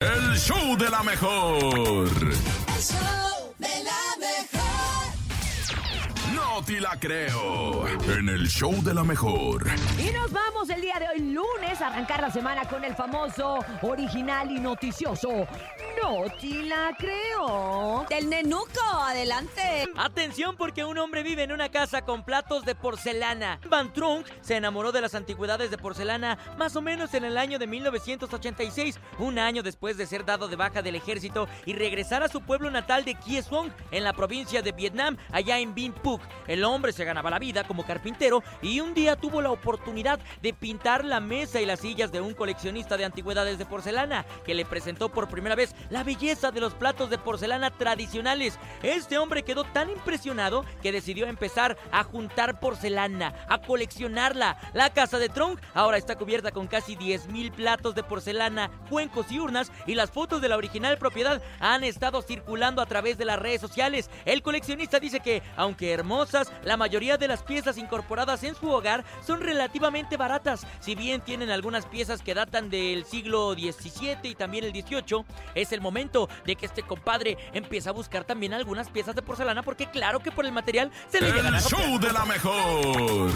El show de la mejor. El show de la mejor. No te la creo. En el show de la mejor. Y nos vamos el día de hoy, lunes, a arrancar la semana con el famoso, original y noticioso. No te la creo. Del nenuco, adelante. Atención porque un hombre vive en una casa con platos de porcelana. Van Trunk se enamoró de las antigüedades de porcelana más o menos en el año de 1986, un año después de ser dado de baja del ejército y regresar a su pueblo natal de Kiesong, en la provincia de Vietnam, allá en Vinh Phuc. El hombre se ganaba la vida como carpintero y un día tuvo la oportunidad de pintar la mesa y las sillas de un coleccionista de antigüedades de porcelana, que le presentó por primera vez la belleza de los platos de porcelana tradicionales. Este hombre quedó tan impresionado que decidió empezar a juntar porcelana, a coleccionarla. La casa de Trunk ahora está cubierta con casi 10.000 platos de porcelana, cuencos y urnas y las fotos de la original propiedad han estado circulando a través de las redes sociales. El coleccionista dice que, aunque hermosas, la mayoría de las piezas incorporadas en su hogar son relativamente baratas. Si bien tienen algunas piezas que datan del siglo XVII y también el XVIII, es el momento de que este compadre empiece a buscar también algunas piezas de porcelana porque claro que por el material se le El a show de la mejor.